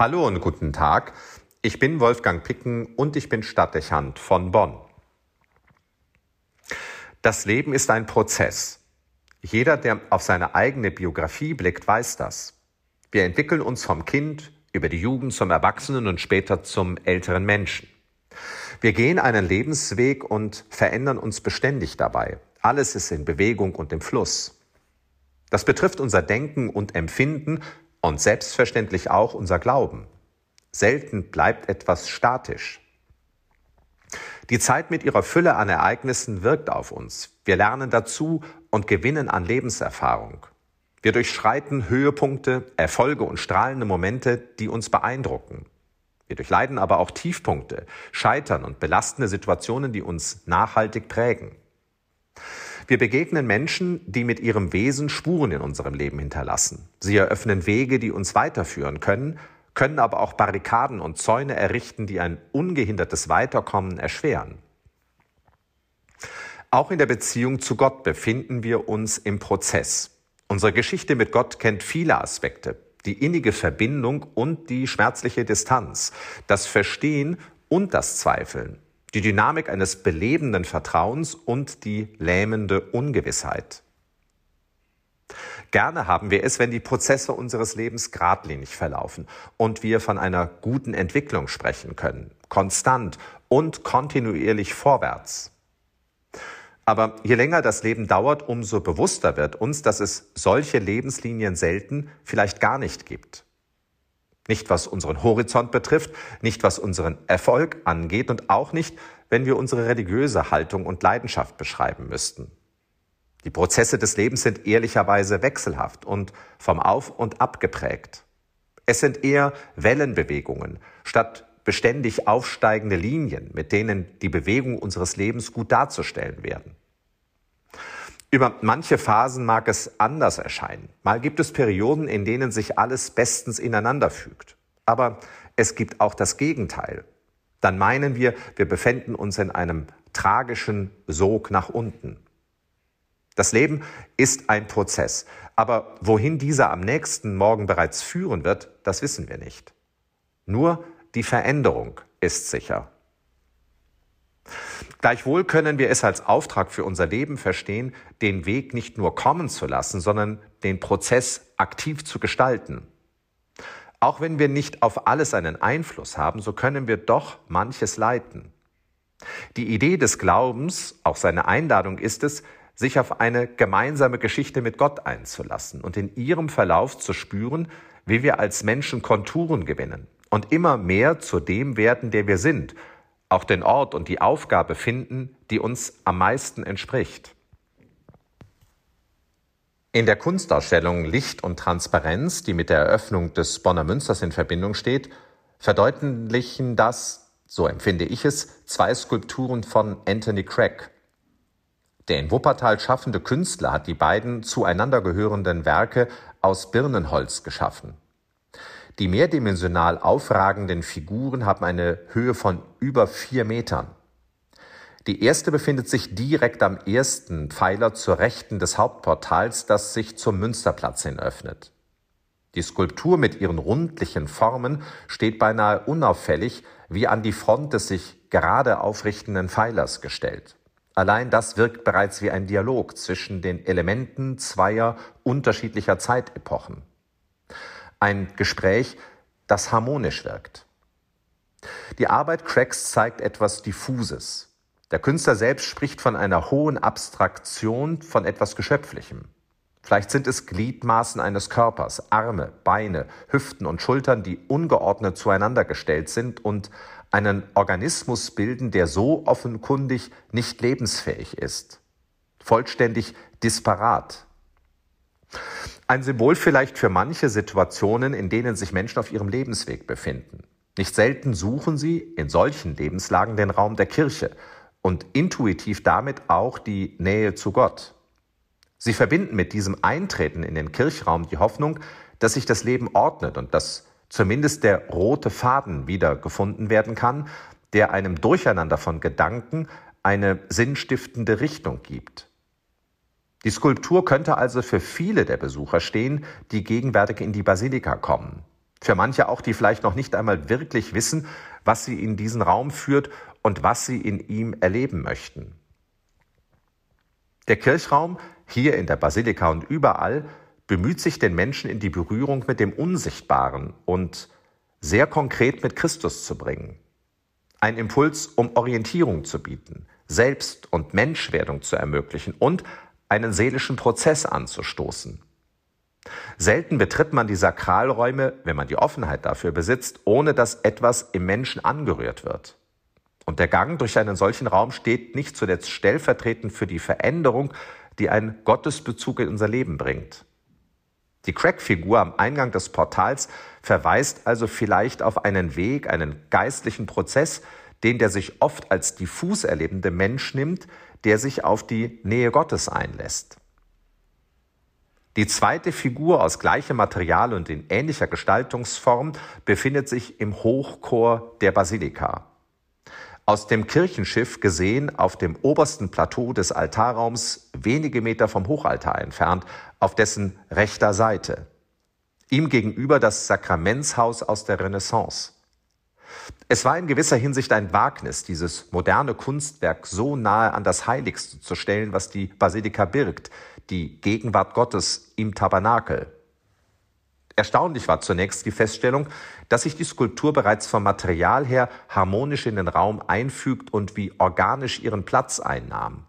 Hallo und guten Tag. Ich bin Wolfgang Picken und ich bin Stadtdechant von Bonn. Das Leben ist ein Prozess. Jeder, der auf seine eigene Biografie blickt, weiß das. Wir entwickeln uns vom Kind über die Jugend zum Erwachsenen und später zum älteren Menschen. Wir gehen einen Lebensweg und verändern uns beständig dabei. Alles ist in Bewegung und im Fluss. Das betrifft unser Denken und Empfinden und selbstverständlich auch unser Glauben. Selten bleibt etwas statisch. Die Zeit mit ihrer Fülle an Ereignissen wirkt auf uns. Wir lernen dazu und gewinnen an Lebenserfahrung. Wir durchschreiten Höhepunkte, Erfolge und strahlende Momente, die uns beeindrucken. Wir durchleiden aber auch Tiefpunkte, Scheitern und belastende Situationen, die uns nachhaltig prägen. Wir begegnen Menschen, die mit ihrem Wesen Spuren in unserem Leben hinterlassen. Sie eröffnen Wege, die uns weiterführen können, können aber auch Barrikaden und Zäune errichten, die ein ungehindertes Weiterkommen erschweren. Auch in der Beziehung zu Gott befinden wir uns im Prozess. Unsere Geschichte mit Gott kennt viele Aspekte. Die innige Verbindung und die schmerzliche Distanz, das Verstehen und das Zweifeln die Dynamik eines belebenden Vertrauens und die lähmende Ungewissheit. Gerne haben wir es, wenn die Prozesse unseres Lebens geradlinig verlaufen und wir von einer guten Entwicklung sprechen können, konstant und kontinuierlich vorwärts. Aber je länger das Leben dauert, umso bewusster wird uns, dass es solche Lebenslinien selten, vielleicht gar nicht gibt. Nicht was unseren Horizont betrifft, nicht was unseren Erfolg angeht und auch nicht, wenn wir unsere religiöse Haltung und Leidenschaft beschreiben müssten. Die Prozesse des Lebens sind ehrlicherweise wechselhaft und vom Auf und Ab geprägt. Es sind eher Wellenbewegungen statt beständig aufsteigende Linien, mit denen die Bewegung unseres Lebens gut darzustellen werden. Über manche Phasen mag es anders erscheinen. Mal gibt es Perioden, in denen sich alles bestens ineinander fügt. Aber es gibt auch das Gegenteil. Dann meinen wir, wir befinden uns in einem tragischen Sog nach unten. Das Leben ist ein Prozess. Aber wohin dieser am nächsten Morgen bereits führen wird, das wissen wir nicht. Nur die Veränderung ist sicher. Gleichwohl können wir es als Auftrag für unser Leben verstehen, den Weg nicht nur kommen zu lassen, sondern den Prozess aktiv zu gestalten. Auch wenn wir nicht auf alles einen Einfluss haben, so können wir doch manches leiten. Die Idee des Glaubens, auch seine Einladung ist es, sich auf eine gemeinsame Geschichte mit Gott einzulassen und in ihrem Verlauf zu spüren, wie wir als Menschen Konturen gewinnen und immer mehr zu dem werden, der wir sind auch den Ort und die Aufgabe finden, die uns am meisten entspricht. In der Kunstausstellung Licht und Transparenz, die mit der Eröffnung des Bonner Münsters in Verbindung steht, verdeutlichen das, so empfinde ich es, zwei Skulpturen von Anthony Craig. Der in Wuppertal schaffende Künstler hat die beiden zueinander gehörenden Werke aus Birnenholz geschaffen. Die mehrdimensional aufragenden Figuren haben eine Höhe von über vier Metern. Die erste befindet sich direkt am ersten Pfeiler zur Rechten des Hauptportals, das sich zum Münsterplatz hin öffnet. Die Skulptur mit ihren rundlichen Formen steht beinahe unauffällig wie an die Front des sich gerade aufrichtenden Pfeilers gestellt. Allein das wirkt bereits wie ein Dialog zwischen den Elementen zweier unterschiedlicher Zeitepochen ein Gespräch, das harmonisch wirkt. Die Arbeit Craigs zeigt etwas Diffuses. Der Künstler selbst spricht von einer hohen Abstraktion von etwas Geschöpflichem. Vielleicht sind es Gliedmaßen eines Körpers, Arme, Beine, Hüften und Schultern, die ungeordnet zueinander gestellt sind und einen Organismus bilden, der so offenkundig nicht lebensfähig ist. Vollständig disparat, ein Symbol vielleicht für manche Situationen, in denen sich Menschen auf ihrem Lebensweg befinden. Nicht selten suchen sie in solchen Lebenslagen den Raum der Kirche und intuitiv damit auch die Nähe zu Gott. Sie verbinden mit diesem Eintreten in den Kirchraum die Hoffnung, dass sich das Leben ordnet und dass zumindest der rote Faden wiedergefunden werden kann, der einem Durcheinander von Gedanken eine sinnstiftende Richtung gibt. Die Skulptur könnte also für viele der Besucher stehen, die gegenwärtig in die Basilika kommen. Für manche auch, die vielleicht noch nicht einmal wirklich wissen, was sie in diesen Raum führt und was sie in ihm erleben möchten. Der Kirchraum, hier in der Basilika und überall, bemüht sich, den Menschen in die Berührung mit dem Unsichtbaren und sehr konkret mit Christus zu bringen. Ein Impuls, um Orientierung zu bieten, Selbst- und Menschwerdung zu ermöglichen und einen seelischen Prozess anzustoßen. Selten betritt man die Sakralräume, wenn man die Offenheit dafür besitzt, ohne dass etwas im Menschen angerührt wird. Und der Gang durch einen solchen Raum steht nicht zuletzt stellvertretend für die Veränderung, die ein Gottesbezug in unser Leben bringt. Die Crack-Figur am Eingang des Portals verweist also vielleicht auf einen Weg, einen geistlichen Prozess, den der sich oft als diffus erlebende Mensch nimmt, der sich auf die Nähe Gottes einlässt. Die zweite Figur aus gleichem Material und in ähnlicher Gestaltungsform befindet sich im Hochchor der Basilika. Aus dem Kirchenschiff gesehen auf dem obersten Plateau des Altarraums wenige Meter vom Hochaltar entfernt, auf dessen rechter Seite. Ihm gegenüber das Sakramentshaus aus der Renaissance. Es war in gewisser Hinsicht ein Wagnis, dieses moderne Kunstwerk so nahe an das Heiligste zu stellen, was die Basilika birgt, die Gegenwart Gottes im Tabernakel. Erstaunlich war zunächst die Feststellung, dass sich die Skulptur bereits vom Material her harmonisch in den Raum einfügt und wie organisch ihren Platz einnahm.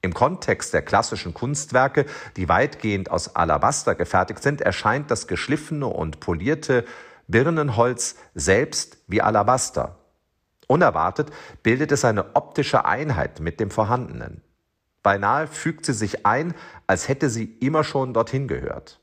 Im Kontext der klassischen Kunstwerke, die weitgehend aus Alabaster gefertigt sind, erscheint das geschliffene und polierte Birnenholz selbst wie Alabaster. Unerwartet bildet es eine optische Einheit mit dem Vorhandenen. Beinahe fügt sie sich ein, als hätte sie immer schon dorthin gehört.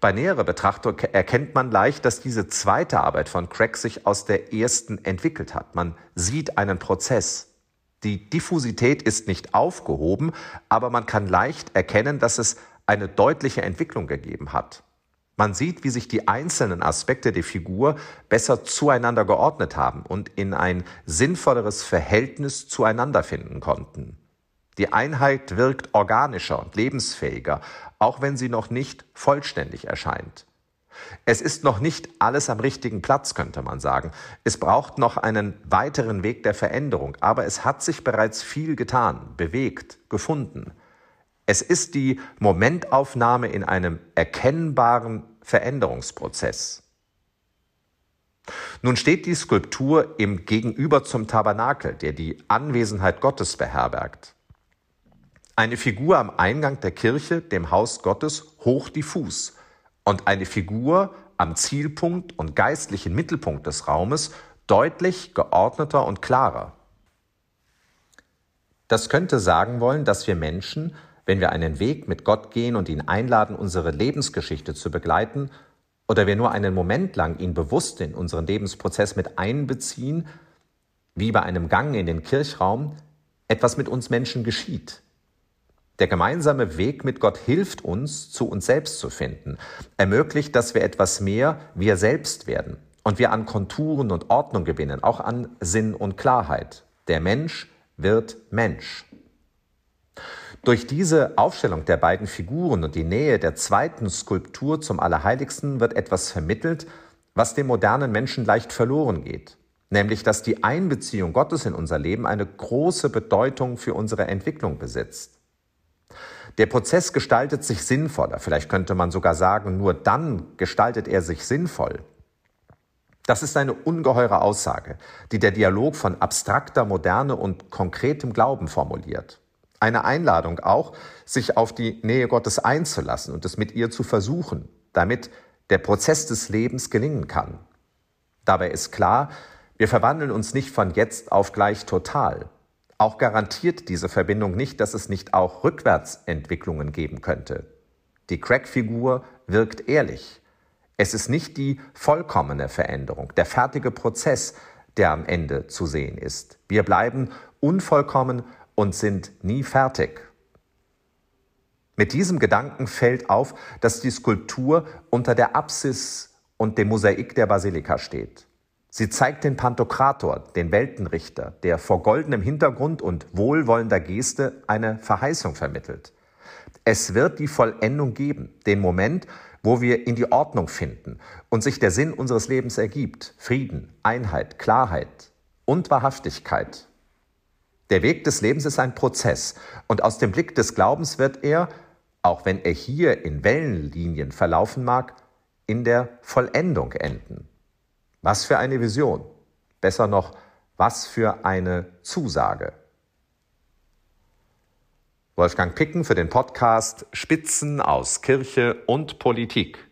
Bei näherer Betrachtung erkennt man leicht, dass diese zweite Arbeit von Craig sich aus der ersten entwickelt hat. Man sieht einen Prozess. Die Diffusität ist nicht aufgehoben, aber man kann leicht erkennen, dass es eine deutliche Entwicklung gegeben hat. Man sieht, wie sich die einzelnen Aspekte der Figur besser zueinander geordnet haben und in ein sinnvolleres Verhältnis zueinander finden konnten. Die Einheit wirkt organischer und lebensfähiger, auch wenn sie noch nicht vollständig erscheint. Es ist noch nicht alles am richtigen Platz, könnte man sagen. Es braucht noch einen weiteren Weg der Veränderung, aber es hat sich bereits viel getan, bewegt, gefunden. Es ist die Momentaufnahme in einem erkennbaren Veränderungsprozess. Nun steht die Skulptur im Gegenüber zum Tabernakel, der die Anwesenheit Gottes beherbergt. Eine Figur am Eingang der Kirche, dem Haus Gottes, hochdiffus und eine Figur am Zielpunkt und geistlichen Mittelpunkt des Raumes deutlich geordneter und klarer. Das könnte sagen wollen, dass wir Menschen, wenn wir einen Weg mit Gott gehen und ihn einladen, unsere Lebensgeschichte zu begleiten, oder wir nur einen Moment lang ihn bewusst in unseren Lebensprozess mit einbeziehen, wie bei einem Gang in den Kirchraum, etwas mit uns Menschen geschieht, der gemeinsame Weg mit Gott hilft uns, zu uns selbst zu finden, ermöglicht, dass wir etwas mehr wir selbst werden und wir an Konturen und Ordnung gewinnen, auch an Sinn und Klarheit. Der Mensch wird Mensch. Durch diese Aufstellung der beiden Figuren und die Nähe der zweiten Skulptur zum Allerheiligsten wird etwas vermittelt, was dem modernen Menschen leicht verloren geht, nämlich dass die Einbeziehung Gottes in unser Leben eine große Bedeutung für unsere Entwicklung besitzt. Der Prozess gestaltet sich sinnvoller, vielleicht könnte man sogar sagen, nur dann gestaltet er sich sinnvoll. Das ist eine ungeheure Aussage, die der Dialog von abstrakter Moderne und konkretem Glauben formuliert. Eine Einladung auch, sich auf die Nähe Gottes einzulassen und es mit ihr zu versuchen, damit der Prozess des Lebens gelingen kann. Dabei ist klar, wir verwandeln uns nicht von jetzt auf gleich total. Auch garantiert diese Verbindung nicht, dass es nicht auch Rückwärtsentwicklungen geben könnte. Die Crack-Figur wirkt ehrlich. Es ist nicht die vollkommene Veränderung, der fertige Prozess, der am Ende zu sehen ist. Wir bleiben unvollkommen und sind nie fertig. Mit diesem Gedanken fällt auf, dass die Skulptur unter der Apsis und dem Mosaik der Basilika steht. Sie zeigt den Pantokrator, den Weltenrichter, der vor goldenem Hintergrund und wohlwollender Geste eine Verheißung vermittelt. Es wird die Vollendung geben, den Moment, wo wir in die Ordnung finden und sich der Sinn unseres Lebens ergibt. Frieden, Einheit, Klarheit und Wahrhaftigkeit. Der Weg des Lebens ist ein Prozess und aus dem Blick des Glaubens wird er, auch wenn er hier in Wellenlinien verlaufen mag, in der Vollendung enden. Was für eine Vision. Besser noch, was für eine Zusage. Wolfgang Picken für den Podcast Spitzen aus Kirche und Politik.